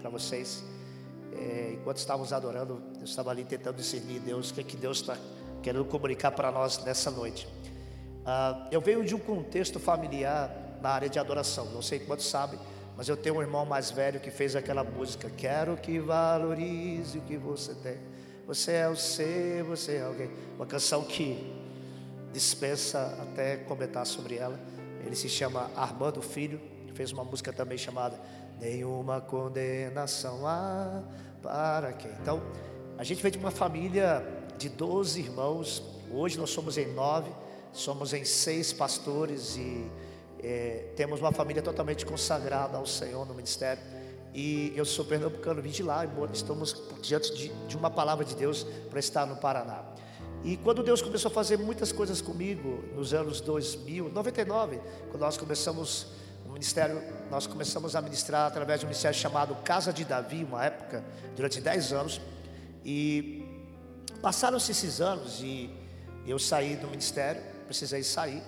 para vocês. É, enquanto estávamos adorando, eu estava ali tentando discernir Deus, o que é que Deus está querendo comunicar para nós nessa noite. Ah, eu venho de um contexto familiar na área de adoração, não sei quantos sabem, mas eu tenho um irmão mais velho que fez aquela música. Quero que valorize o que você tem. Você é o ser, você é alguém. Uma canção que dispensa até comentar sobre ela. Ele se chama Armando Filho, fez uma música também chamada Nenhuma Condenação há para quem. Então, a gente vem de uma família de 12 irmãos, hoje nós somos em nove, somos em seis pastores e é, temos uma família totalmente consagrada ao Senhor no ministério. E eu sou pernambucano, vim de lá, estamos diante de, de uma palavra de Deus para estar no Paraná. E quando Deus começou a fazer muitas coisas comigo, nos anos 2000, 99, quando nós começamos o ministério, nós começamos a ministrar através de um ministério chamado Casa de Davi, uma época, durante 10 anos. E passaram-se esses anos e eu saí do ministério, precisei sair.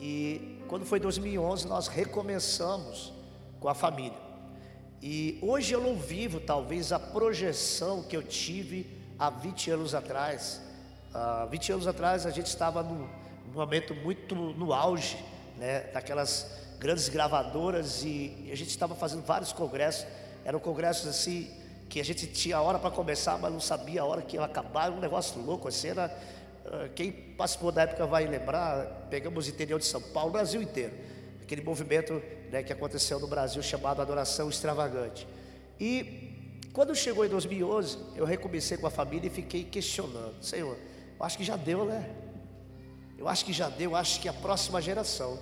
E quando foi 2011, nós recomeçamos com a família. E hoje eu não vivo talvez a projeção que eu tive há 20 anos atrás Há 20 anos atrás a gente estava num, num momento muito no auge, né, daquelas grandes gravadoras e a gente estava fazendo vários congressos. Eram congressos assim que a gente tinha a hora para começar, mas não sabia a hora que ia acabar. Um negócio louco, assim, era, ah, quem participou da época vai lembrar, pegamos o interior de São Paulo, o Brasil inteiro. Aquele movimento né, que aconteceu no Brasil chamado Adoração Extravagante. E quando chegou em 2011, eu recomecei com a família e fiquei questionando, Senhor, eu acho que já deu, né? Eu acho que já deu, eu acho que a próxima geração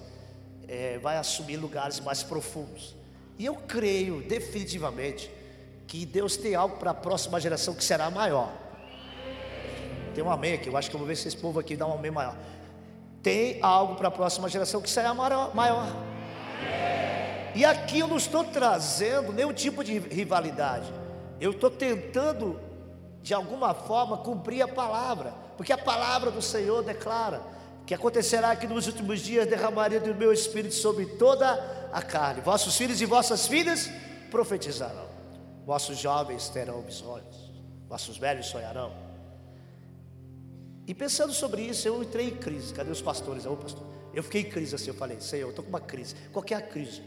é, vai assumir lugares mais profundos. E eu creio definitivamente que Deus tem algo para a próxima geração que será maior. Tem um amém aqui, eu acho que eu vou ver se esse povo aqui dá um amém maior. Tem algo para a próxima geração que será maior. E aqui eu não estou trazendo nenhum tipo de rivalidade. Eu estou tentando, de alguma forma, cumprir a palavra porque a palavra do Senhor declara que acontecerá que nos últimos dias derramaria do meu espírito sobre toda a carne. Vossos filhos e vossas filhas profetizarão, vossos jovens terão visões, vossos velhos sonharão. E pensando sobre isso, eu entrei em crise. Cadê os pastores? Pastor, eu fiquei em crise assim. Eu falei, Senhor, eu estou com uma crise. Qual é a crise?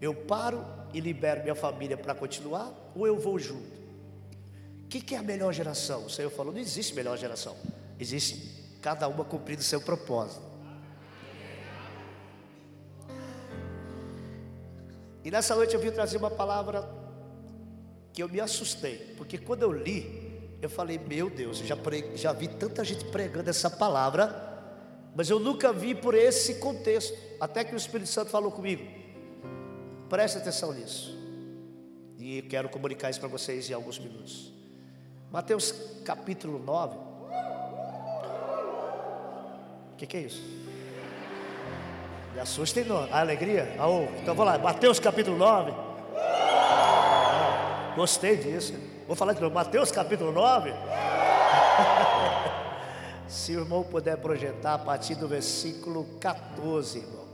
Eu paro e libero minha família para continuar ou eu vou junto? O que, que é a melhor geração? O Senhor falou: não existe melhor geração. Existe cada uma cumprindo o seu propósito. E nessa noite eu vim trazer uma palavra que eu me assustei, porque quando eu li, eu falei: Meu Deus, eu já, já vi tanta gente pregando essa palavra, mas eu nunca vi por esse contexto. Até que o Espírito Santo falou comigo. Preste atenção nisso. E quero comunicar isso para vocês em alguns minutos. Mateus capítulo 9. O que, que, é isso? Me assustem não. A alegria? Oh, então vamos lá, Mateus capítulo 9. Ah, gostei disso. Vou falar de novo, Mateus capítulo 9. Se o irmão puder projetar a partir do versículo 14, irmão.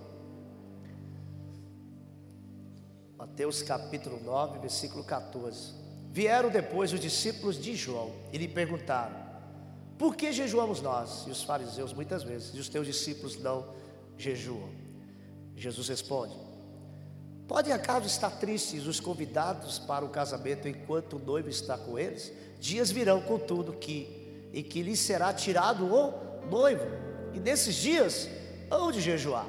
Mateus capítulo 9, versículo 14. Vieram depois os discípulos de João e lhe perguntaram: Por que jejuamos nós? E os fariseus muitas vezes, e os teus discípulos não jejuam. Jesus responde: Podem acaso estar tristes os convidados para o casamento enquanto o noivo está com eles? Dias virão, contudo, que em que lhes será tirado o noivo, e nesses dias hão de jejuar.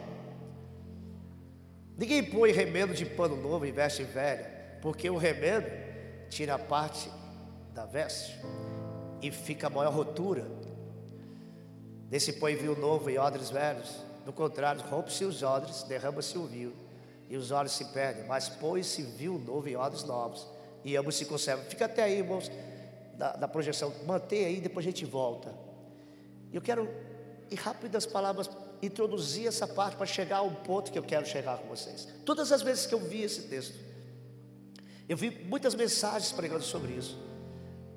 Ninguém põe remendo de pano novo em veste velha, porque o remendo tira parte da veste e fica a maior rotura. Desse põe vinho novo em odres velhos. Do contrário, rompe-se os odres, derrama-se o vinho e os olhos se perdem. Mas põe-se vinho novo em odres novos e ambos se conservam. Fica até aí, irmãos, da, da projeção. Mantém aí, depois a gente volta. Eu quero, em rápidas palavras, introduzir essa parte para chegar ao ponto que eu quero chegar com vocês. Todas as vezes que eu vi esse texto, eu vi muitas mensagens pregando sobre isso,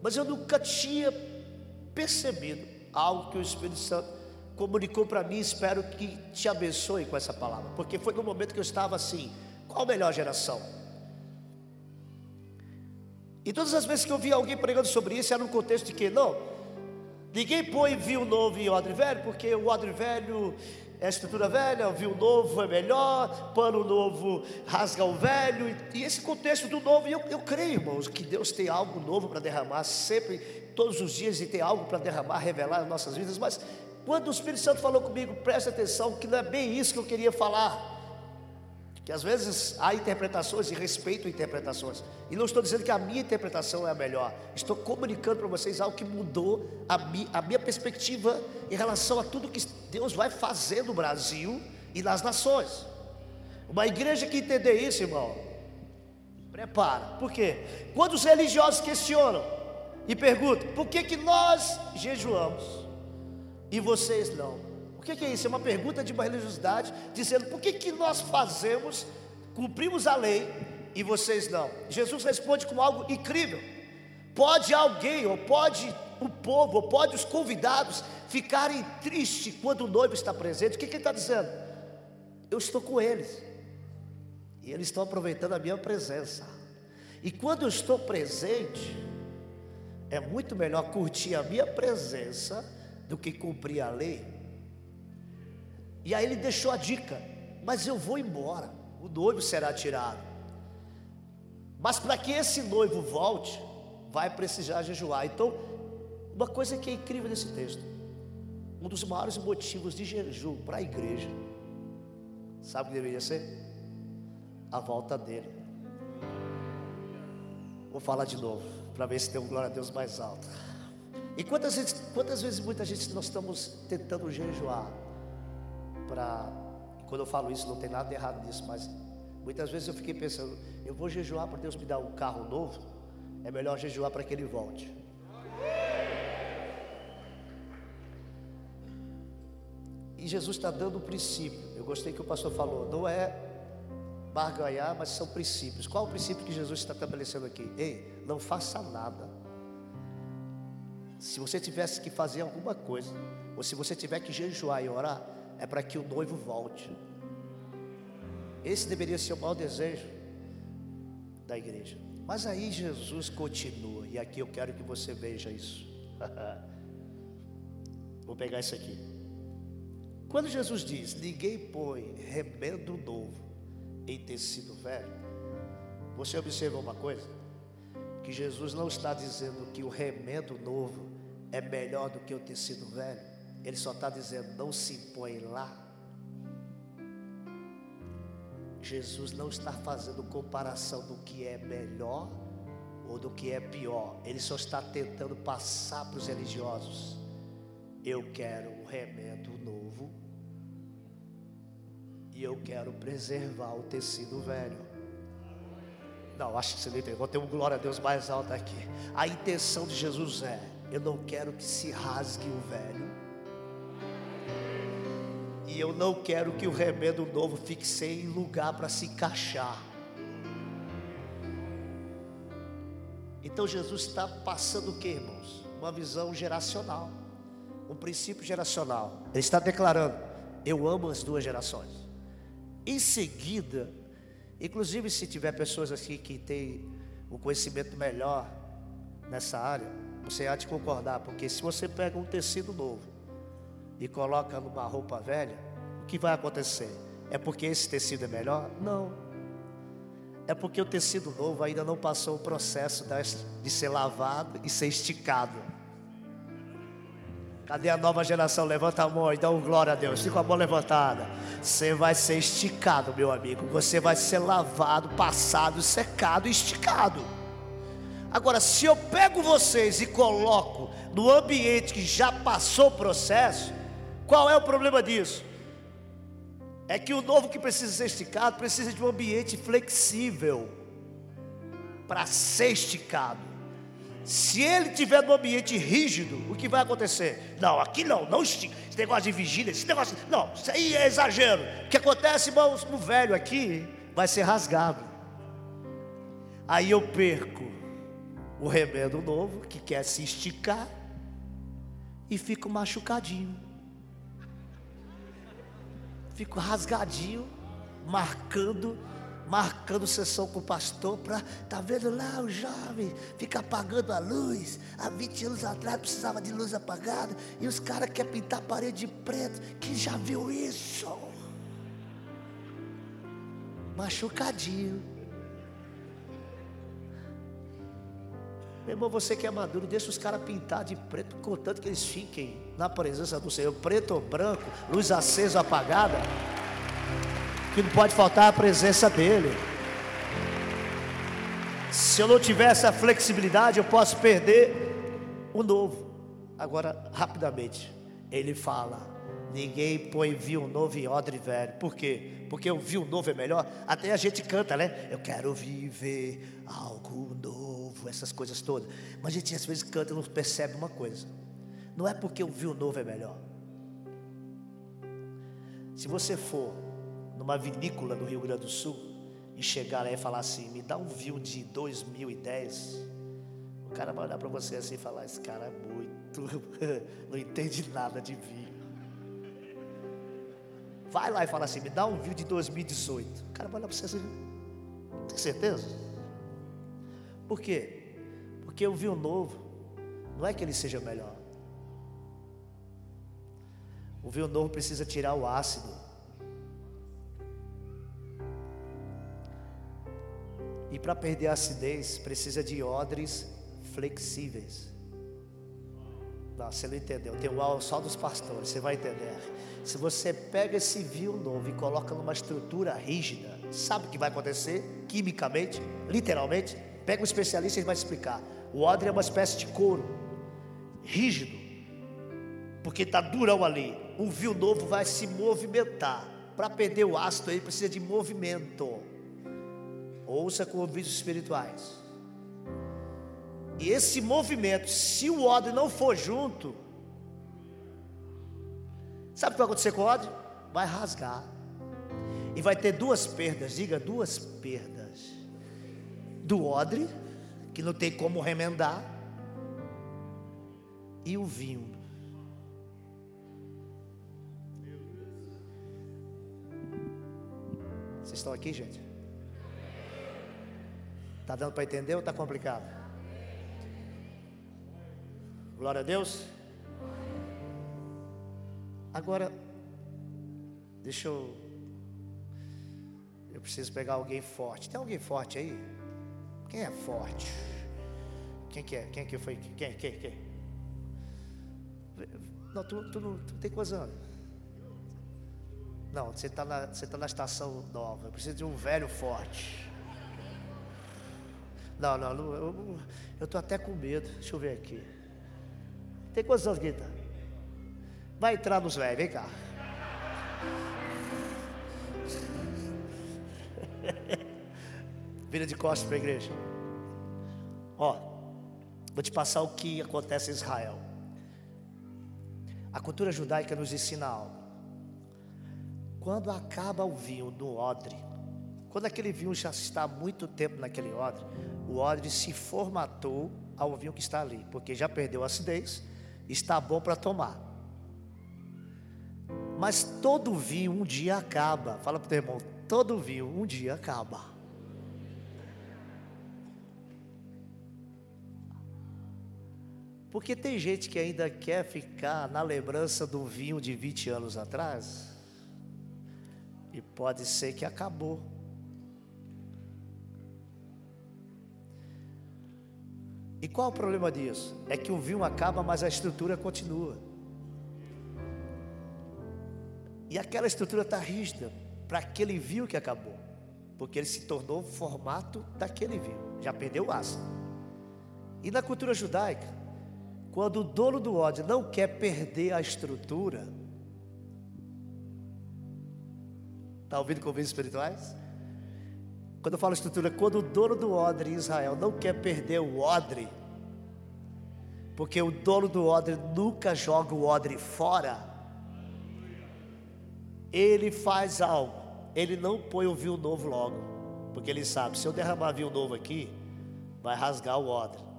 mas eu nunca tinha percebido algo que o Espírito Santo comunicou para mim. Espero que te abençoe com essa palavra, porque foi no momento que eu estava assim: qual a melhor geração? E todas as vezes que eu via alguém pregando sobre isso, era no contexto de que, não, ninguém põe vinho novo em odre velho, porque o odre velho é a estrutura velha, o vinho novo é melhor, pano novo rasga o velho, e, esse contexto do novo, eu, eu creio, irmãos, que Deus tem algo novo para derramar, sempre, todos os dias, e tem algo para derramar, revelar nas nossas vidas, mas quando o Espírito Santo falou comigo, preste atenção, que não é bem isso que eu queria falar, que às vezes há interpretações e respeito interpretações. E não estou dizendo que a minha interpretação é a melhor. Estou comunicando para vocês algo que mudou a, mi, a minha perspectiva em relação a tudo que Deus vai fazer no Brasil e nas nações. Uma igreja que entender isso, irmão, prepara. Por quê? Quando os religiosos questionam e perguntam: por que, que nós jejuamos e vocês não? O que, é isso? É uma pergunta de uma religiosidade, dizendo por que, que nós fazemos, cumprimos a lei e vocês não? Jesus responde com algo incrível. Pode alguém, ou pode o povo, ou pode os convidados ficarem tristes quando o noivo está presente? O que, que ele está dizendo? Eu estou com eles, e eles estão aproveitando a minha presença. E quando eu estou presente, é muito melhor curtir a minha presença do que cumprir a lei. E aí ele deixou a dica: mas eu vou embora, o noivo será tirado. Mas para que esse noivo volte, vai precisar jejuar. Então, uma coisa que é incrível nesse texto: um dos maiores motivos de jejum para a igreja, sabe o que deveria ser? A volta dele. Vou falar de novo, para ver se tem um glória a Deus mais alto. E quantas vezes, quantas vezes muita gente nós estamos tentando jejuar? Para. Quando eu falo isso, não tem nada de errado nisso, mas muitas vezes eu fiquei pensando: eu vou jejuar para Deus me dar um carro novo, é melhor jejuar para que Ele volte. E Jesus está dando um princípio. Eu gostei que o pastor falou: não é barganhar, mas são princípios. Qual o princípio que Jesus está estabelecendo aqui? Ei, não faça nada. Se você tivesse que fazer alguma coisa, ou se você tiver que jejuar e orar, é para que o noivo volte. Esse deveria ser o maior desejo da igreja. Mas aí Jesus continua, e aqui eu quero que você veja isso. Vou pegar isso aqui. Quando Jesus diz: Ninguém põe remendo novo em tecido velho, você observa uma coisa? Que Jesus não está dizendo que o remendo novo é melhor do que o tecido velho. Ele só está dizendo: não se impõe lá. Jesus não está fazendo comparação do que é melhor ou do que é pior. Ele só está tentando passar para os religiosos: eu quero um remédio novo e eu quero preservar o tecido velho. Não, acho que você entendeu. Vou ter um glória a Deus mais alto aqui. A intenção de Jesus é: eu não quero que se rasgue o velho e eu não quero que o remédio novo fique sem lugar para se encaixar. Então Jesus está passando o que, irmãos? Uma visão geracional, um princípio geracional. Ele está declarando: Eu amo as duas gerações. Em seguida, inclusive se tiver pessoas aqui que têm um conhecimento melhor nessa área, você há de concordar, porque se você pega um tecido novo e coloca numa roupa velha, o que vai acontecer? É porque esse tecido é melhor? Não. É porque o tecido novo ainda não passou o processo de ser lavado e ser esticado. Cadê a nova geração? Levanta a mão e dá um glória a Deus. Fica a mão levantada. Você vai ser esticado, meu amigo. Você vai ser lavado, passado, secado esticado. Agora, se eu pego vocês e coloco no ambiente que já passou o processo, qual é o problema disso? É que o novo que precisa ser esticado precisa de um ambiente flexível para ser esticado. Se ele tiver num ambiente rígido, o que vai acontecer? Não, aqui não, não estica. Esse negócio de vigília, esse negócio. Não, isso aí é exagero. O que acontece, irmãos, no velho aqui vai ser rasgado. Aí eu perco o remendo novo, que quer se esticar, e fico machucadinho fico rasgadinho, marcando marcando sessão com o pastor para tá vendo lá o jovem fica apagando a luz. Há 20 anos atrás precisava de luz apagada e os caras querem pintar a parede de preto. Quem já viu isso? Machucadinho. Meu irmão, você que é maduro, deixa os caras pintar de preto, contanto que eles fiquem na presença do Senhor, preto ou branco, luz acesa ou apagada que não pode faltar a presença dEle. Se eu não tiver essa flexibilidade, eu posso perder o novo. Agora, rapidamente, ele fala: ninguém põe vinho novo em odre velho. Por quê? Porque o vinho novo é melhor. Até a gente canta, né? Eu quero viver algo novo, essas coisas todas. Mas a gente às vezes canta e não percebe uma coisa: não é porque o vinho novo é melhor. Se você for numa vinícola do Rio Grande do Sul e chegar lá e falar assim: me dá um vinho de 2010. O cara vai olhar para você assim e falar: esse cara é muito, não entende nada de vinho. Vai lá e fala assim: me dá um vinho de 2018. O cara vai olhar para você assim: tem certeza? Por quê? Porque o vinho novo não é que ele seja melhor. O vinho novo precisa tirar o ácido E para perder a acidez, precisa de odres flexíveis. Não, você não entendeu. Tem o só dos pastores, você vai entender. Se você pega esse vinho novo e coloca numa estrutura rígida, sabe o que vai acontecer? Quimicamente, literalmente. Pega um especialista e ele vai explicar. O odre é uma espécie de couro, rígido, porque está durão ali. Um vinho novo vai se movimentar. Para perder o ácido aí precisa de movimento. Ouça com ouvidos espirituais. E esse movimento, se o ódio não for junto, sabe o que vai acontecer com o ódio? Vai rasgar. E vai ter duas perdas, diga duas perdas. Do odre, que não tem como remendar, e o vinho. Vocês estão aqui, gente? Está dando para entender ou está complicado? Glória a Deus. Agora, deixa eu. Eu preciso pegar alguém forte. Tem alguém forte aí? Quem é forte? Quem que é? Quem que foi? Quem? Quem? Quem? Não, tu, tu, tu, tu tem anos? Não, você está na, você tá na estação nova. Eu preciso de um velho forte. Não, não, não eu estou até com medo. Deixa eu ver aqui. Tem quantos anos, Guita? Vai entrar nos velhos, vem cá. Vira de costas para a igreja. Ó, vou te passar o que acontece em Israel. A cultura judaica nos ensina algo. Quando acaba o vinho no odre, quando aquele vinho já está há muito tempo naquele odre, o odre se formatou ao vinho que está ali, porque já perdeu a acidez, está bom para tomar. Mas todo vinho um dia acaba. Fala para o teu irmão, todo vinho um dia acaba. Porque tem gente que ainda quer ficar na lembrança do vinho de 20 anos atrás. E pode ser que acabou. E qual o problema disso? É que o vinho acaba, mas a estrutura continua. E aquela estrutura está rígida para aquele vinho que acabou, porque ele se tornou o formato daquele vinho, já perdeu o aço. E na cultura judaica, quando o dono do ódio não quer perder a estrutura, está ouvindo convívios espirituais? Quando eu falo estrutura, quando o dono do odre em Israel não quer perder o odre, porque o dono do odre nunca joga o odre fora, ele faz algo, ele não põe o vinho novo logo, porque ele sabe, se eu derramar vinho novo aqui, vai rasgar o odre.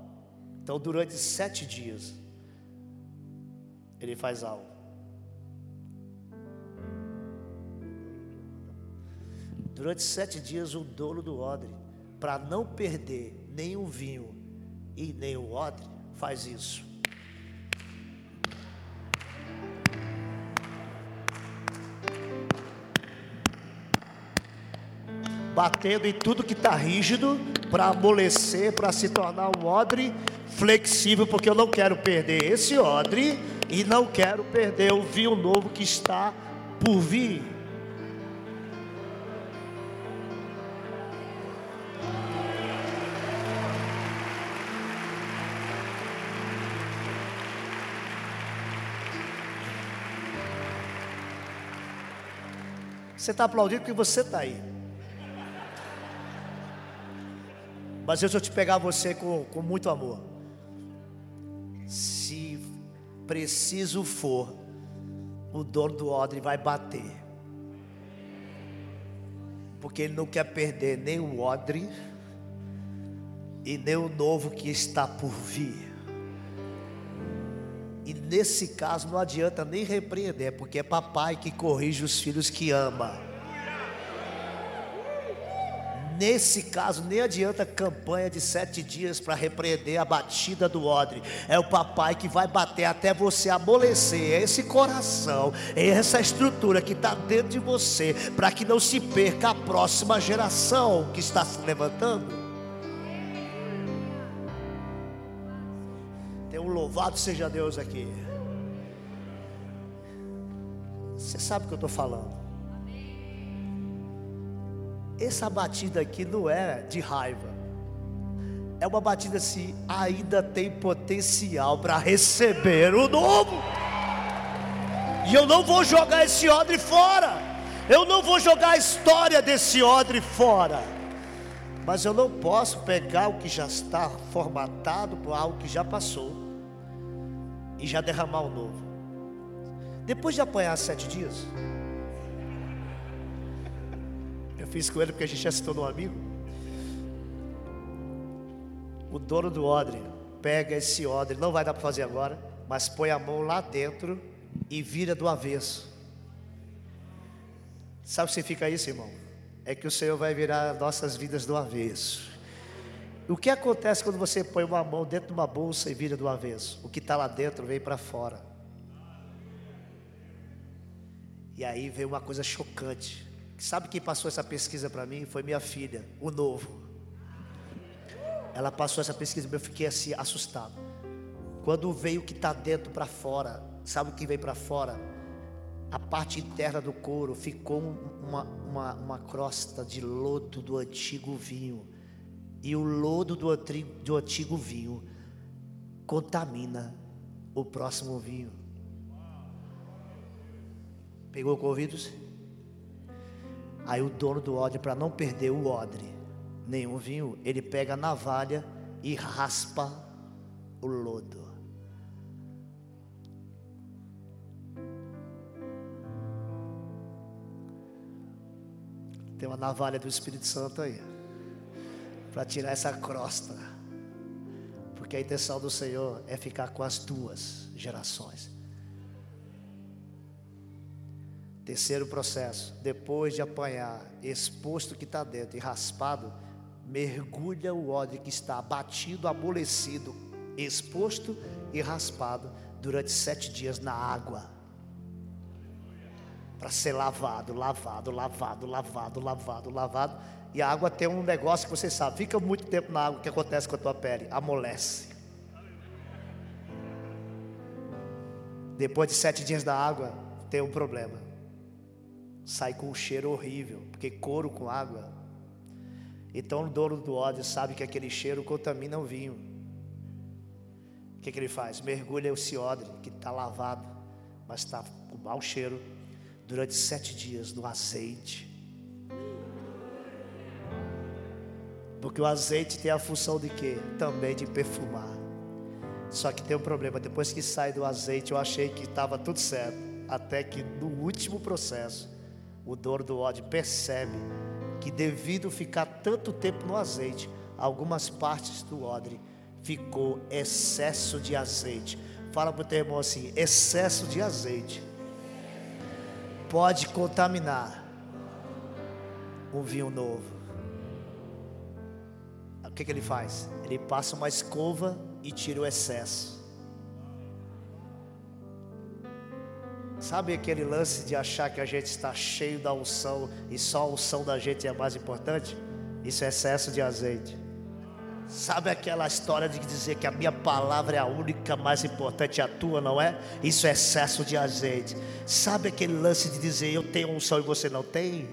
Então, durante sete dias, ele faz algo. durante sete dias o dono do odre, para não perder nem o vinho e nem o odre, faz isso. Batendo em tudo que está rígido, para amolecer, para se tornar um odre flexível, porque eu não quero perder esse odre e não quero perder o vinho novo que está por vir. Você está aplaudindo porque você está aí. Mas eu vou te pegar você com, com muito amor. Se preciso for, o dono do odre vai bater. Porque ele não quer perder nem o odre e nem o novo que está por vir. E nesse caso não adianta nem repreender, porque é papai que corrige os filhos que ama. Nesse caso, nem adianta campanha de sete dias para repreender a batida do odre. É o papai que vai bater até você amolecer. É esse coração, é essa estrutura que está dentro de você, para que não se perca a próxima geração que está se levantando. Tem um louvado seja Deus aqui. Você sabe o que eu estou falando. Essa batida aqui não é de raiva. É uma batida assim, ainda tem potencial para receber o novo. E eu não vou jogar esse odre fora. Eu não vou jogar a história desse odre fora. Mas eu não posso pegar o que já está formatado para algo que já passou e já derramar o novo. Depois de apanhar sete dias, eu fiz com ele porque a gente já se tornou amigo. O dono do odre pega esse odre, não vai dar para fazer agora, mas põe a mão lá dentro e vira do avesso. Sabe o que significa isso, irmão? É que o Senhor vai virar nossas vidas do avesso. O que acontece quando você põe uma mão dentro de uma bolsa e vira do avesso? O que está lá dentro vem para fora. E aí vem uma coisa chocante. Sabe quem passou essa pesquisa para mim? Foi minha filha, o novo. Ela passou essa pesquisa, eu fiquei assim assustado. Quando veio o que está dentro para fora, sabe o que veio para fora? A parte interna do couro ficou uma, uma, uma crosta de lodo do antigo vinho. E o lodo do, do antigo vinho contamina o próximo vinho. Pegou com ouvidos? Aí o dono do odre, para não perder o odre, nenhum vinho, ele pega a navalha e raspa o lodo. Tem uma navalha do Espírito Santo aí, para tirar essa crosta, porque a intenção do Senhor é ficar com as duas gerações. Terceiro processo, depois de apanhar, exposto que está dentro e raspado, mergulha o ódio que está abatido, amolecido, exposto e raspado durante sete dias na água. Para ser lavado, lavado, lavado, lavado, lavado, lavado. E a água tem um negócio que você sabe, fica muito tempo na água, o que acontece com a tua pele? Amolece. Depois de sete dias da água, tem um problema sai com um cheiro horrível, porque couro com água. Então o dono do ódio sabe que aquele cheiro contamina o vinho. O que, que ele faz? Mergulha esse odre que está lavado, mas está com mau cheiro, durante sete dias no azeite. Porque o azeite tem a função de quê? Também de perfumar. Só que tem um problema, depois que sai do azeite, eu achei que estava tudo certo. Até que no último processo, o dono do ódio percebe que devido ficar tanto tempo no azeite, algumas partes do odre ficou excesso de azeite. Fala para o teu irmão assim: excesso de azeite pode contaminar um vinho novo. O que, que ele faz? Ele passa uma escova e tira o excesso. Sabe aquele lance de achar que a gente está cheio da unção e só a unção da gente é mais importante? Isso é excesso de azeite. Sabe aquela história de dizer que a minha palavra é a única mais importante, a tua não é? Isso é excesso de azeite. Sabe aquele lance de dizer eu tenho unção e você não tem?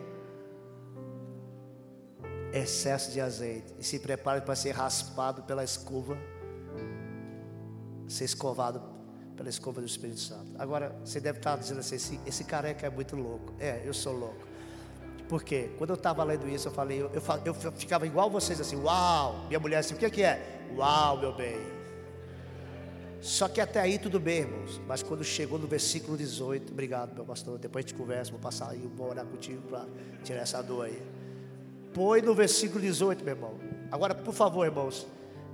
Excesso de azeite. E se prepare para ser raspado pela escova, ser escovado pela escova do Espírito Santo. Agora, você deve estar dizendo assim: esse, esse careca é muito louco. É, eu sou louco. Porque quando eu estava lendo isso, eu falei, eu, eu, eu, ficava igual vocês assim, uau! Minha mulher assim, o que, que é? Uau, meu bem. Só que até aí tudo bem, irmãos. Mas quando chegou no versículo 18, obrigado, meu pastor. Depois a gente conversa, vou passar aí, vou orar contigo para tirar essa dor aí. Põe no versículo 18, meu irmão. Agora, por favor, irmãos,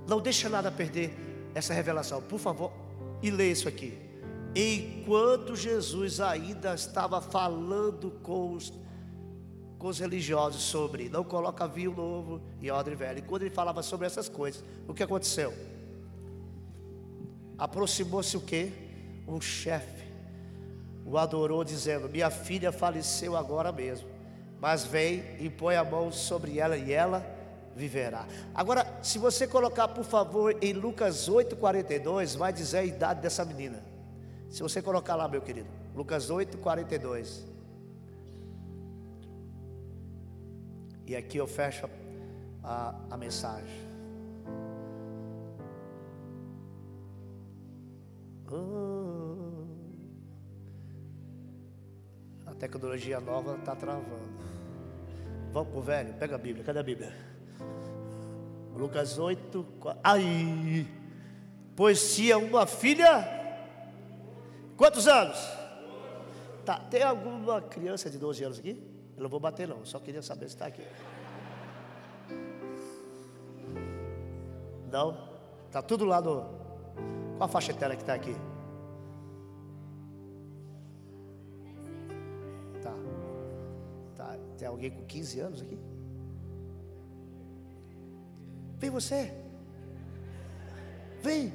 não deixa nada perder essa revelação. Por favor, e lê isso aqui. Enquanto Jesus ainda estava falando com os com os religiosos sobre não coloca vinho novo e odre velho. Quando ele falava sobre essas coisas, o que aconteceu? Aproximou-se o que? Um chefe. O adorou dizendo: Minha filha faleceu agora mesmo. Mas vem e põe a mão sobre ela e ela viverá. Agora, se você colocar, por favor, em Lucas 8:42, vai dizer a idade dessa menina. Se você colocar lá, meu querido, Lucas 8:42. E aqui eu fecho a, a mensagem. Oh, a tecnologia nova está travando. Vamos pro velho, pega a Bíblia, cadê a Bíblia? Lucas 8, 4. Aí, pois tinha uma filha. Quantos anos? Tá, tem alguma criança de 12 anos aqui? Eu não vou bater não, só queria saber se está aqui. Não? Está tudo lá no. Qual a faixa etária que está aqui? Tá. tá. Tem alguém com 15 anos aqui? Vem você. Vem.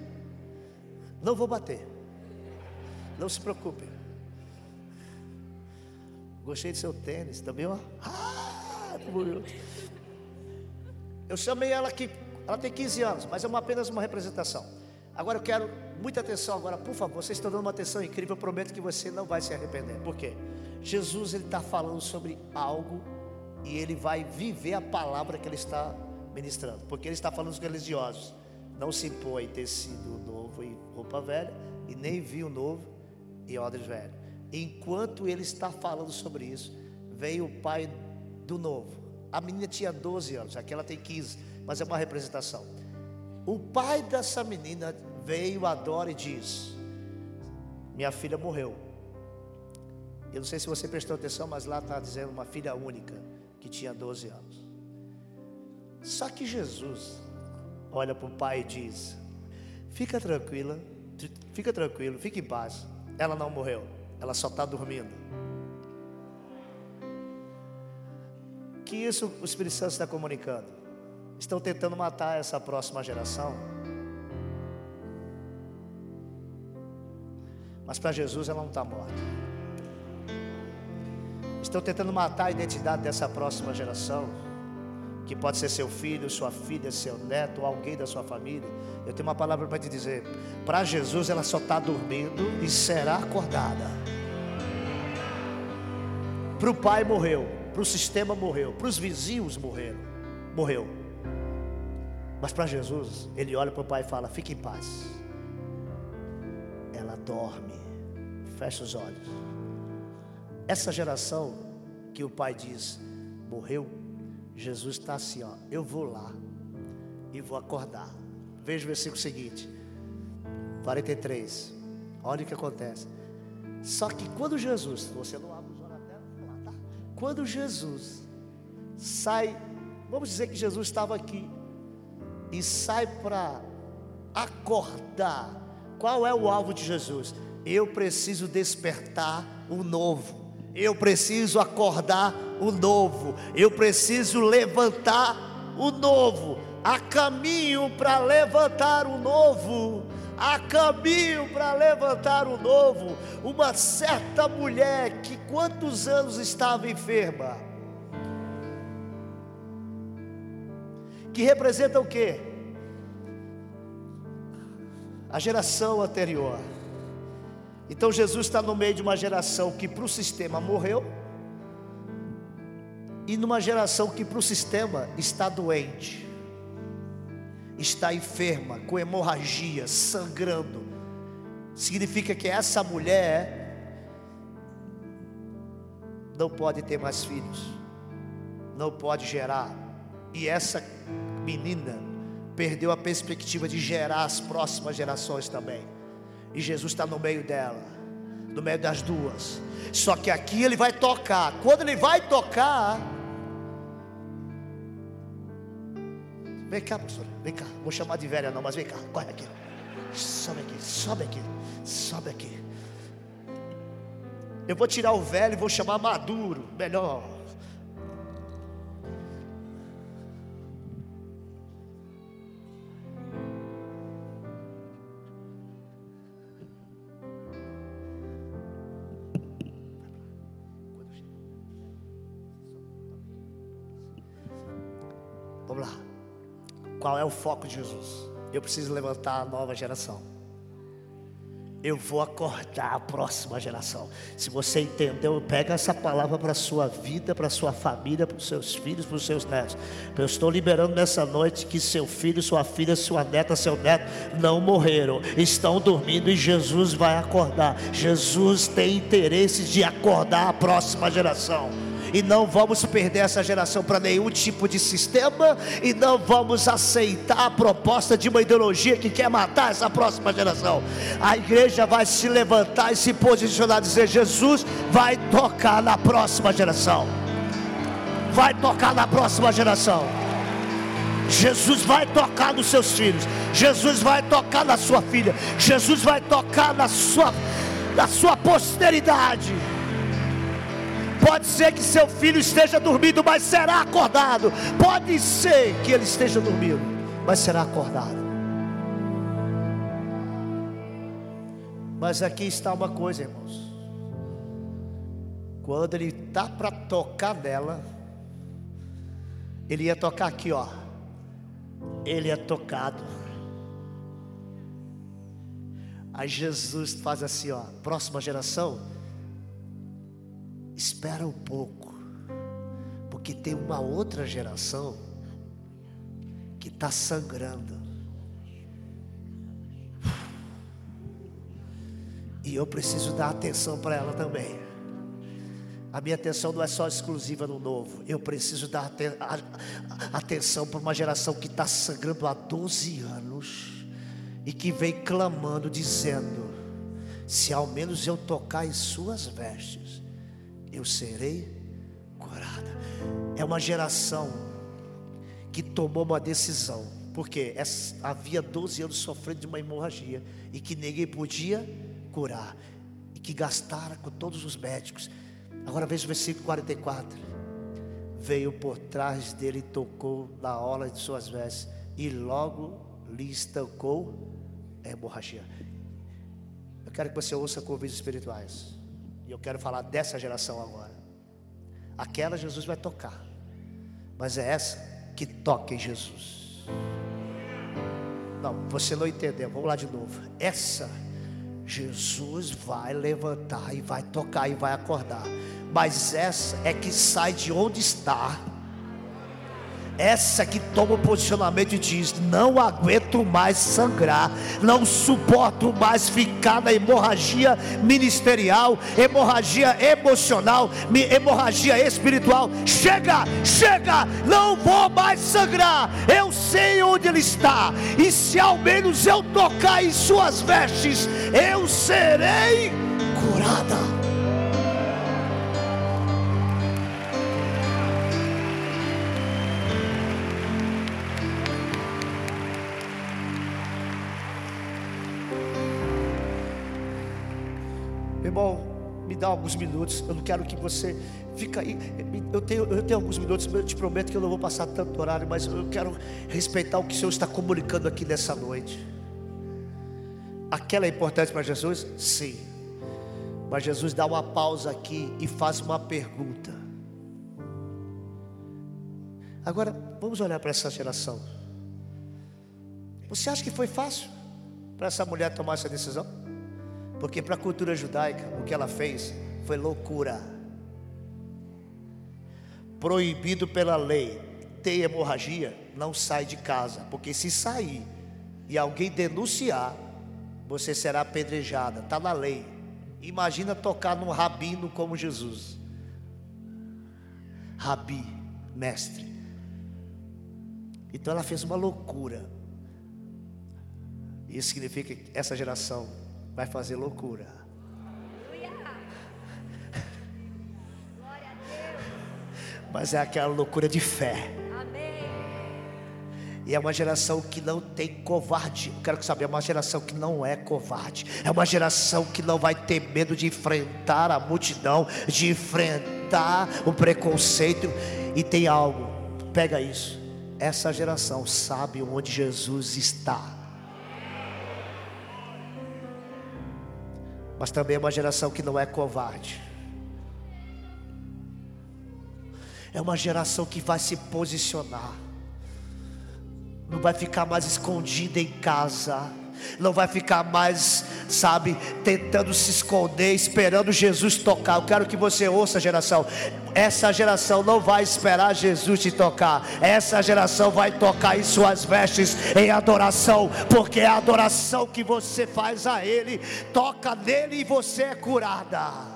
Não vou bater. Não se preocupe. Gostei do seu tênis também, ó. Ah, eu chamei ela aqui, ela tem 15 anos, mas é uma, apenas uma representação. Agora eu quero muita atenção agora, por favor. Vocês estão dando uma atenção incrível. Eu prometo que você não vai se arrepender. Por quê? Jesus ele está falando sobre algo e ele vai viver a palavra que ele está ministrando. Porque ele está falando dos religiosos. Não se impõe tecido novo e roupa velha e nem vinho novo e odres velho. Enquanto ele está falando sobre isso, veio o pai do novo. A menina tinha 12 anos, aqui ela tem 15, mas é uma representação. O pai dessa menina veio, adora e diz: Minha filha morreu. Eu não sei se você prestou atenção, mas lá está dizendo uma filha única que tinha 12 anos. Só que Jesus olha para o pai e diz: Fica tranquila, fica tranquilo, fique em paz. Ela não morreu ela só está dormindo. Que isso o Espírito Santo está comunicando? Estão tentando matar essa próxima geração. Mas para Jesus ela não está morta. Estão tentando matar a identidade dessa próxima geração. Que pode ser seu filho, sua filha, seu neto, alguém da sua família. Eu tenho uma palavra para te dizer. Para Jesus ela só está dormindo e será acordada. Para o pai morreu, para o sistema morreu, para os vizinhos morreram, morreu. Mas para Jesus, ele olha para o pai e fala: Fique em paz. Ela dorme, fecha os olhos. Essa geração que o pai diz morreu, Jesus está assim: ó, Eu vou lá e vou acordar. Veja o versículo seguinte, 43. Olha o que acontece. Só que quando Jesus, você não quando Jesus sai, vamos dizer que Jesus estava aqui e sai para acordar. Qual é o alvo de Jesus? Eu preciso despertar o novo. Eu preciso acordar o novo. Eu preciso levantar o novo. Há caminho para levantar o novo. Há caminho para levantar o novo. Uma certa mulher que quantos anos estava enferma? Que representa o quê? A geração anterior. Então Jesus está no meio de uma geração que para o sistema morreu, e numa geração que para o sistema está doente, está enferma, com hemorragia, sangrando. Significa que essa mulher não pode ter mais filhos, não pode gerar, e essa menina perdeu a perspectiva de gerar as próximas gerações também. E Jesus está no meio dela, no meio das duas. Só que aqui ele vai tocar. Quando ele vai tocar, vem cá, pastor, vem cá. Vou chamar de velha não, mas vem cá, corre aqui. Sobe aqui, sobe aqui, sobe aqui. Eu vou tirar o velho e vou chamar maduro, melhor. Qual é o foco de Jesus? Eu preciso levantar a nova geração. Eu vou acordar a próxima geração. Se você entendeu, pega essa palavra para a sua vida, para a sua família, para os seus filhos, para os seus netos. Eu estou liberando nessa noite que seu filho, sua filha, sua neta, seu neto não morreram, estão dormindo e Jesus vai acordar. Jesus tem interesse de acordar a próxima geração e não vamos perder essa geração para nenhum tipo de sistema, e não vamos aceitar a proposta de uma ideologia que quer matar essa próxima geração. A igreja vai se levantar e se posicionar, dizer: Jesus vai tocar na próxima geração, vai tocar na próxima geração. Jesus vai tocar nos seus filhos, Jesus vai tocar na sua filha, Jesus vai tocar na sua, na sua posteridade. Pode ser que seu filho esteja dormindo, mas será acordado. Pode ser que ele esteja dormindo, mas será acordado. Mas aqui está uma coisa, irmãos. Quando ele está para tocar nela, ele ia tocar aqui, ó. Ele é tocado. Aí Jesus faz assim, ó. Próxima geração espera um pouco, porque tem uma outra geração que está sangrando. E eu preciso dar atenção para ela também. A minha atenção não é só exclusiva no novo. Eu preciso dar atenção para uma geração que está sangrando há 12 anos e que vem clamando, dizendo: se ao menos eu tocar em suas vestes, eu serei curada. É uma geração que tomou uma decisão, porque havia 12 anos sofrendo de uma hemorragia e que ninguém podia curar, e que gastaram com todos os médicos. Agora veja o versículo 44. Veio por trás dele e tocou na ola de suas vestes, e logo lhe estancou a hemorragia. Eu quero que você ouça com ouvidos espirituais. E eu quero falar dessa geração agora. Aquela Jesus vai tocar, mas é essa que toca em Jesus. Não, você não entendeu. Vamos lá de novo. Essa Jesus vai levantar e vai tocar e vai acordar. Mas essa é que sai de onde está essa que toma o posicionamento e diz: Não aguento mais sangrar, não suporto mais ficar na hemorragia ministerial, hemorragia emocional, hemorragia espiritual. Chega, chega, não vou mais sangrar. Eu sei onde ele está, e se ao menos eu tocar em suas vestes, eu serei curada. Dá alguns minutos. Eu não quero que você fica aí. Eu tenho, eu tenho alguns minutos, eu te prometo que eu não vou passar tanto horário, mas eu quero respeitar o que o Senhor está comunicando aqui nessa noite. Aquela é importante para Jesus? Sim. Mas Jesus dá uma pausa aqui e faz uma pergunta. Agora, vamos olhar para essa geração. Você acha que foi fácil para essa mulher tomar essa decisão? Porque para a cultura judaica, o que ela fez foi loucura. Proibido pela lei, ter hemorragia, não sai de casa, porque se sair e alguém denunciar, você será apedrejada, está na lei. Imagina tocar num rabino como Jesus. Rabi, mestre. Então ela fez uma loucura. Isso significa que essa geração vai fazer loucura. Mas é aquela loucura de fé. E é uma geração que não tem covarde. Eu quero que saber, é uma geração que não é covarde. É uma geração que não vai ter medo de enfrentar a multidão, de enfrentar o preconceito. E tem algo, pega isso. Essa geração sabe onde Jesus está. Mas também é uma geração que não é covarde. É uma geração que vai se posicionar não vai ficar mais escondida em casa, não vai ficar mais, sabe, tentando se esconder, esperando Jesus tocar. Eu quero que você ouça, geração. Essa geração não vai esperar Jesus te tocar. Essa geração vai tocar em suas vestes em adoração, porque é a adoração que você faz a Ele, toca nele e você é curada.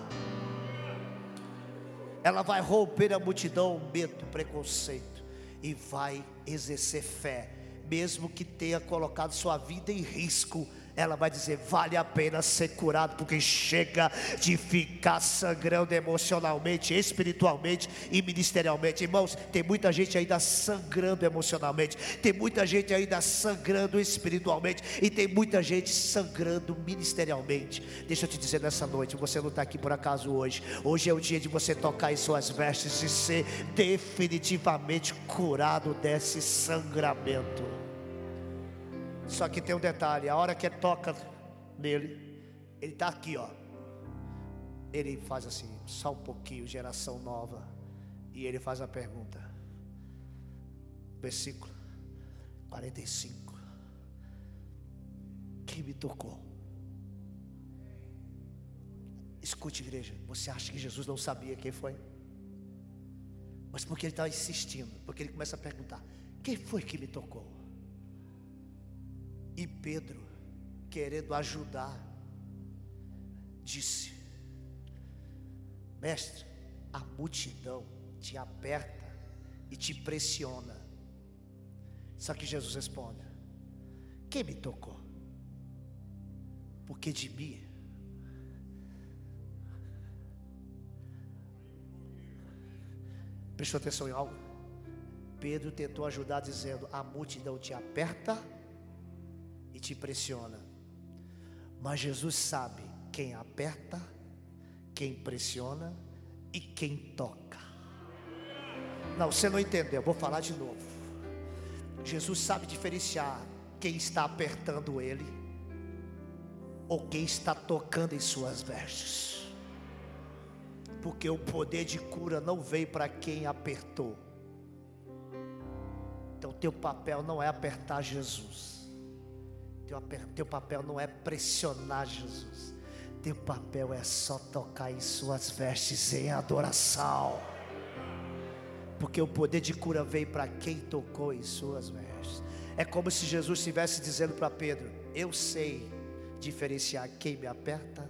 Ela vai romper a multidão, o medo, o preconceito e vai exercer fé mesmo que tenha colocado sua vida em risco, ela vai dizer: vale a pena ser curado, porque chega de ficar sangrando emocionalmente, espiritualmente e ministerialmente. Irmãos, tem muita gente ainda sangrando emocionalmente, tem muita gente ainda sangrando espiritualmente, e tem muita gente sangrando ministerialmente. Deixa eu te dizer nessa noite: você não está aqui por acaso hoje. Hoje é o dia de você tocar em suas vestes e ser definitivamente curado desse sangramento. Só que tem um detalhe: a hora que toca nele, ele está aqui, ó. Ele faz assim, só um pouquinho, geração nova. E ele faz a pergunta. Versículo 45. Quem me tocou? Escute, igreja. Você acha que Jesus não sabia quem foi? Mas porque ele está insistindo, porque ele começa a perguntar: Quem foi que me tocou? E Pedro, querendo ajudar, disse: Mestre, a multidão te aperta e te pressiona. Só que Jesus responde: Quem me tocou? Porque de mim Prestou atenção em algo? Pedro tentou ajudar dizendo: A multidão te aperta e te pressiona. Mas Jesus sabe quem aperta, quem pressiona e quem toca. Não, você não entendeu, vou falar de novo. Jesus sabe diferenciar quem está apertando ele ou quem está tocando em suas vestes. Porque o poder de cura não veio para quem apertou. Então, teu papel não é apertar Jesus. Teu, teu papel não é pressionar Jesus. Teu papel é só tocar em suas vestes em adoração. Porque o poder de cura veio para quem tocou em suas vestes. É como se Jesus estivesse dizendo para Pedro: Eu sei diferenciar quem me aperta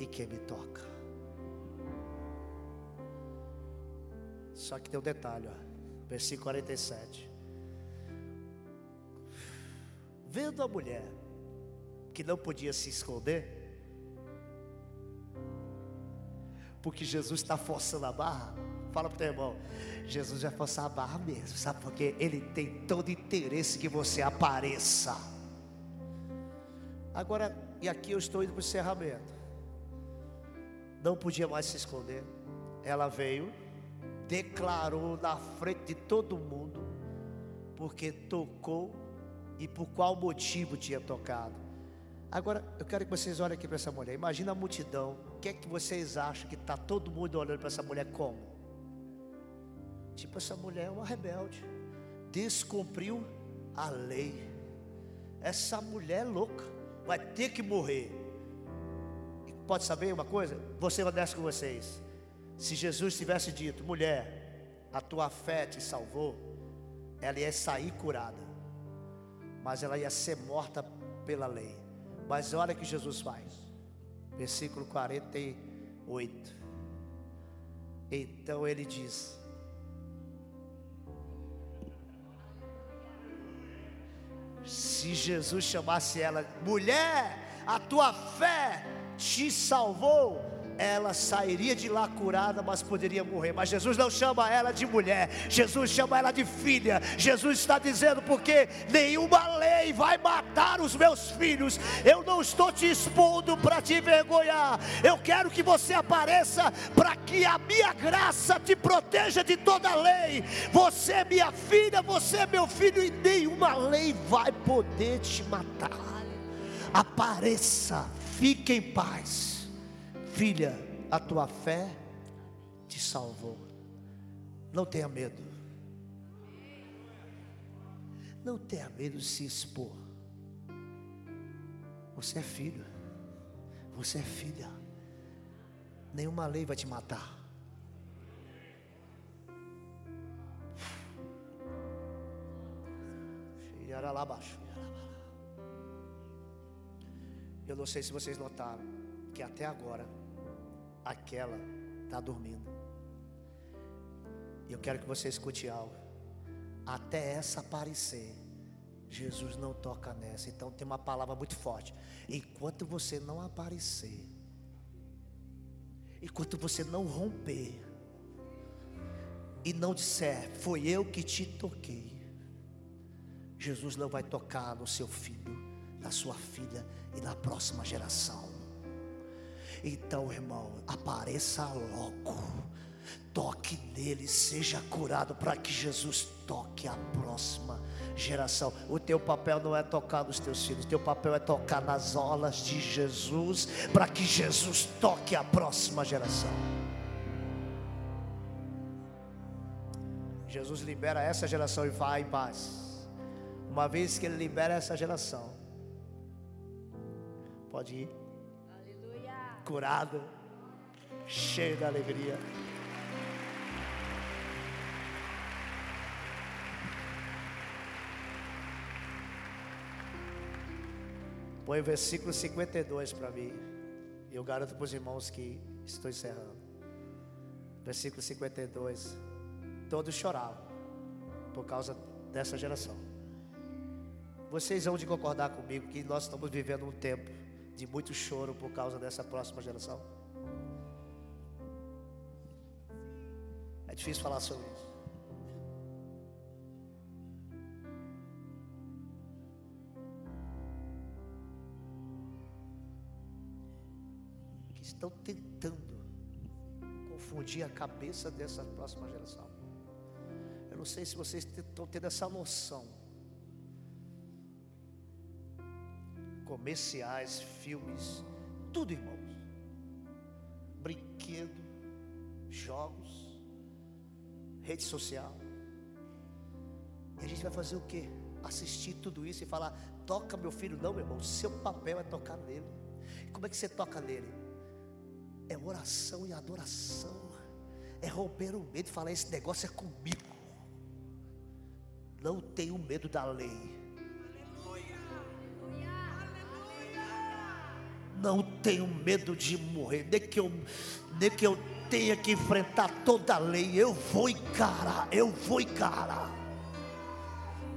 e quem me toca. Só que tem um detalhe, ó, versículo 47. Vendo a mulher que não podia se esconder, porque Jesus está forçando a barra. Fala para o teu irmão, Jesus vai forçar a barra mesmo, sabe? Porque Ele tem todo interesse que você apareça. Agora, e aqui eu estou indo para o encerramento. não podia mais se esconder. Ela veio, declarou na frente de todo mundo, porque tocou e por qual motivo tinha tocado. Agora, eu quero que vocês olhem aqui para essa mulher. Imagina a multidão. O que é que vocês acham que está todo mundo olhando para essa mulher como? Tipo, essa mulher é uma rebelde. Descumpriu a lei. Essa mulher é louca. Vai ter que morrer. Pode saber uma coisa? Vou ser honesto com vocês. Se Jesus tivesse dito, mulher, a tua fé te salvou, ela ia sair curada. Mas ela ia ser morta pela lei. Mas olha o que Jesus faz. Versículo 48. Então ele diz: Se Jesus chamasse ela, mulher, a tua fé te salvou ela sairia de lá curada, mas poderia morrer. Mas Jesus não chama ela de mulher, Jesus chama ela de filha. Jesus está dizendo: porque nenhuma lei vai matar os meus filhos. Eu não estou te expondo para te envergonhar. Eu quero que você apareça para que a minha graça te proteja de toda lei. Você é minha filha, você é meu filho, e nenhuma lei vai poder te matar. Apareça, fique em paz Filha, a tua fé te salvou. Não tenha medo. Não tenha medo de se expor. Você é filho. Você é filha. Nenhuma lei vai te matar. Eu não sei se vocês notaram que até agora aquela está dormindo. E eu quero que você escute algo. Até essa aparecer, Jesus não toca nessa. Então tem uma palavra muito forte. Enquanto você não aparecer, enquanto você não romper, e não disser, foi eu que te toquei, Jesus não vai tocar no seu filho, na sua filha e na próxima geração. Então, irmão, apareça logo. Toque nele, seja curado para que Jesus toque a próxima geração. O teu papel não é tocar nos teus filhos, o teu papel é tocar nas olas de Jesus, para que Jesus toque a próxima geração. Jesus libera essa geração e vai em paz. Uma vez que Ele libera essa geração, pode ir curado, cheio da alegria. Põe o versículo 52 para mim. E eu garanto para os irmãos que estou encerrando. Versículo 52. Todos choravam por causa dessa geração. Vocês vão de concordar comigo que nós estamos vivendo um tempo de muito choro por causa dessa próxima geração? É difícil falar sobre isso. Que estão tentando confundir a cabeça dessa próxima geração. Eu não sei se vocês estão tendo essa noção comerciais, filmes, tudo, irmãos. Brinquedo, jogos, rede social. E a gente vai fazer o quê? Assistir tudo isso e falar: toca meu filho, não, meu irmão. Seu papel é tocar nele. Como é que você toca nele? É oração e adoração. É romper o medo e falar: esse negócio é comigo. Não tenho medo da lei. Não tenho medo de morrer, nem que eu, nem que eu tenha que enfrentar toda a lei, eu vou encarar, eu vou encarar.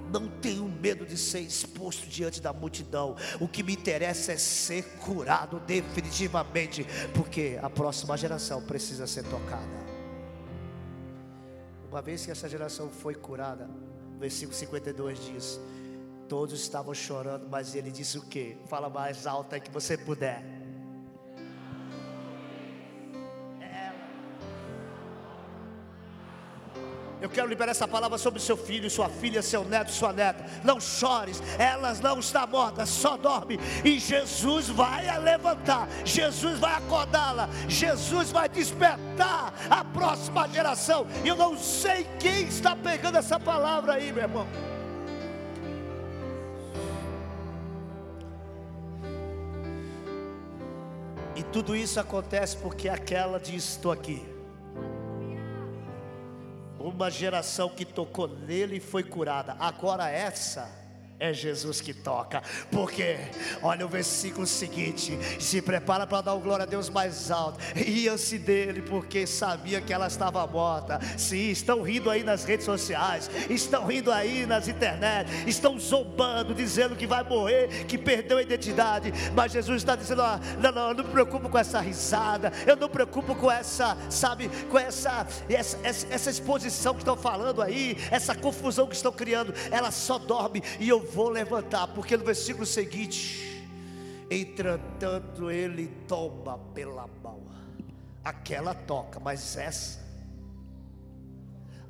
Não tenho medo de ser exposto diante da multidão. O que me interessa é ser curado definitivamente, porque a próxima geração precisa ser tocada. Uma vez que essa geração foi curada, versículo 52 diz: Todos estavam chorando, mas ele disse o quê? Fala mais alta que você puder. Ela. Eu quero liberar essa palavra sobre seu filho, sua filha, seu neto, sua neta. Não chores, elas não estão mortas. só dorme. E Jesus vai a levantar, Jesus vai acordá-la, Jesus vai despertar a próxima geração. Eu não sei quem está pegando essa palavra aí, meu irmão. Tudo isso acontece porque aquela diz: Estou aqui. Uma geração que tocou nele e foi curada. Agora essa é Jesus que toca, porque olha o versículo seguinte: se prepara para dar o glória a Deus mais alto, ia-se dele, porque sabia que ela estava morta. Sim, estão rindo aí nas redes sociais, estão rindo aí nas internet, estão zombando, dizendo que vai morrer, que perdeu a identidade, mas Jesus está dizendo: ó, não, não, eu não me preocupo com essa risada, eu não me preocupo com essa, sabe, com essa, essa, essa, essa exposição que estão falando aí, essa confusão que estão criando, ela só dorme e eu vou levantar, porque no versículo seguinte, entretanto ele toma pela mão, aquela toca, mas essa,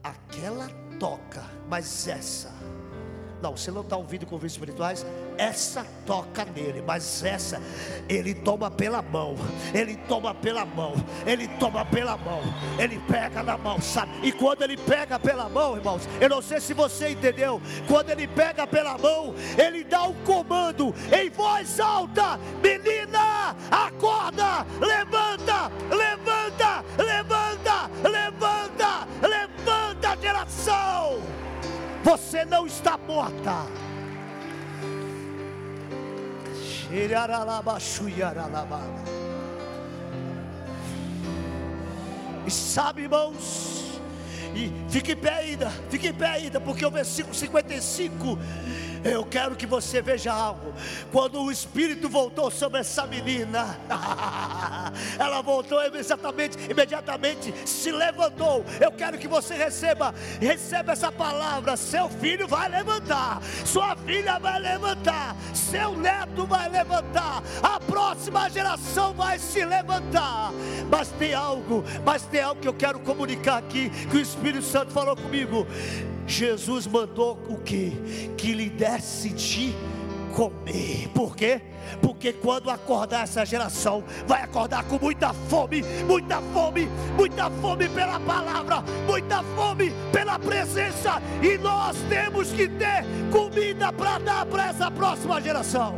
aquela toca, mas essa, não, você não está ouvindo convites espirituais, essa toca nele, mas essa ele toma pela mão, ele toma pela mão, ele toma pela mão, ele pega na mão, sabe? E quando ele pega pela mão, irmãos, eu não sei se você entendeu, quando ele pega pela mão, ele dá um comando em voz alta: menina, acorda, levanta, levanta, levanta, levanta, levanta, geração. Você não está morta. E sabe, irmãos, e fique em pé ainda, fique em pé ainda, porque o versículo 55 eu quero que você veja algo. Quando o Espírito voltou sobre essa menina, ela voltou exatamente, imediatamente se levantou. Eu quero que você receba, receba essa palavra. Seu filho vai levantar, sua filha vai levantar, seu neto vai levantar, a próxima geração vai se levantar. Mas tem algo, mas tem algo que eu quero comunicar aqui que o Espírito Santo falou comigo. Jesus mandou o que? Que lhe desse de comer. Por quê? Porque quando acordar essa geração, vai acordar com muita fome, muita fome, muita fome pela palavra, muita fome pela presença. E nós temos que ter comida para dar para essa próxima geração.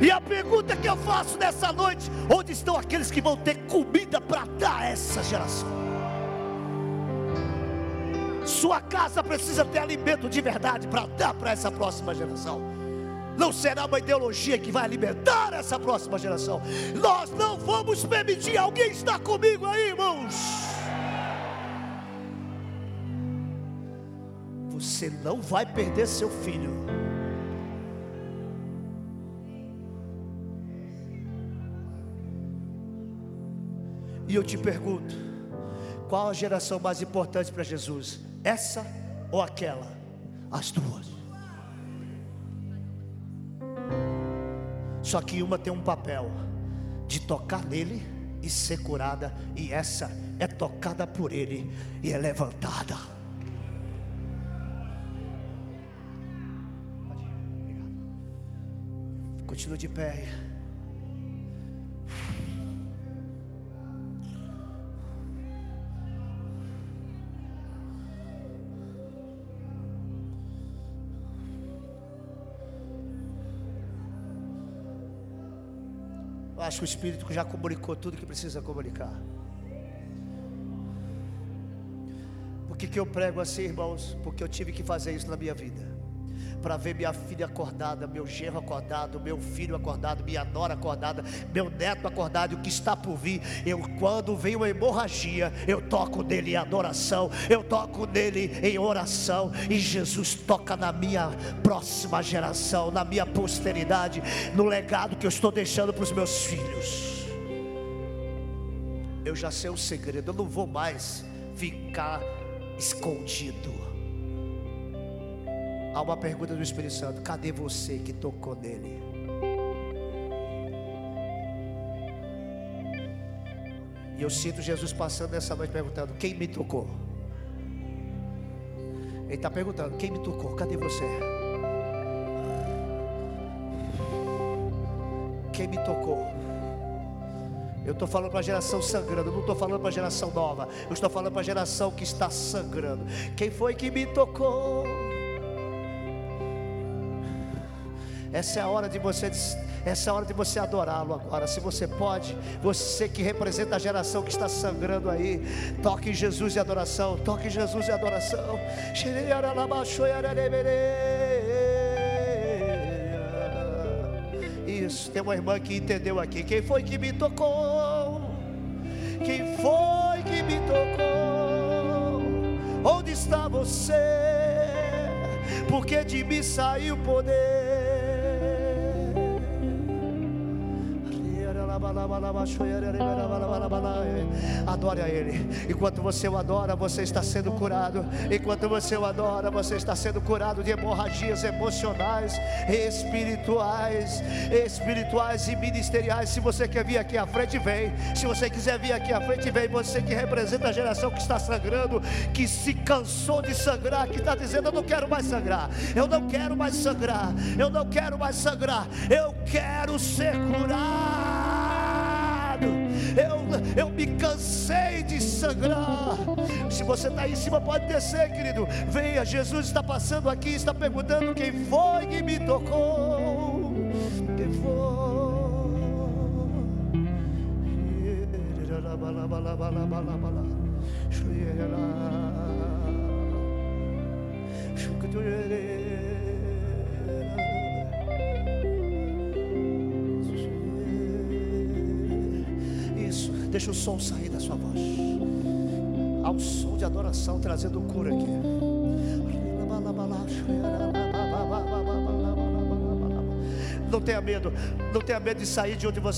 E a pergunta que eu faço nessa noite: onde estão aqueles que vão ter comida para dar a essa geração? Sua casa precisa ter alimento de verdade para dar para essa próxima geração. Não será uma ideologia que vai alimentar essa próxima geração. Nós não vamos permitir. Alguém está comigo aí, irmãos? Você não vai perder seu filho. E eu te pergunto: qual a geração mais importante para Jesus? Essa ou aquela? As duas. Só que uma tem um papel de tocar nele e ser curada, e essa é tocada por ele e é levantada. Continua de pé. Acho que o Espírito já comunicou tudo que precisa comunicar. Por que, que eu prego assim, irmãos? Porque eu tive que fazer isso na minha vida para ver minha filha acordada, meu genro acordado, meu filho acordado, minha nora acordada, meu neto acordado, o que está por vir. Eu, quando vem uma hemorragia, eu toco nele em adoração, eu toco nele em oração, e Jesus toca na minha próxima geração, na minha posteridade, no legado que eu estou deixando para os meus filhos. Eu já sei o segredo, eu não vou mais ficar escondido. Há uma pergunta do Espírito Santo: cadê você que tocou nele? E eu sinto Jesus passando nessa noite perguntando: Quem me tocou? Ele está perguntando: Quem me tocou? Cadê você? Quem me tocou? Eu estou falando para a geração sangrando, não estou falando para a geração nova, eu estou falando para a geração que está sangrando. Quem foi que me tocou? Essa é a hora de você, essa é a hora de você adorá-lo agora. Se você pode, você que representa a geração que está sangrando aí, toque Jesus e adoração, toque Jesus e adoração. Isso, tem uma irmã que entendeu aqui. Quem foi que me tocou? Quem foi que me tocou? Onde está você? Porque de mim saiu poder. Adore a Ele. Enquanto você o adora, você está sendo curado. Enquanto você o adora, você está sendo curado de hemorragias emocionais, espirituais, espirituais e ministeriais. Se você quer vir aqui à frente, vem. Se você quiser vir aqui à frente, vem. Você que representa a geração que está sangrando, que se cansou de sangrar, que está dizendo: Eu não quero mais sangrar. Eu não quero mais sangrar. Eu não quero mais sangrar. Eu quero ser curado eu, eu me cansei de sangrar. Se você está aí em cima, pode descer, querido. Venha, Jesus está passando aqui, está perguntando quem foi que me tocou. Som sair da sua voz. Há um som de adoração trazendo cura aqui. Não tenha medo, não tenha medo de sair de onde você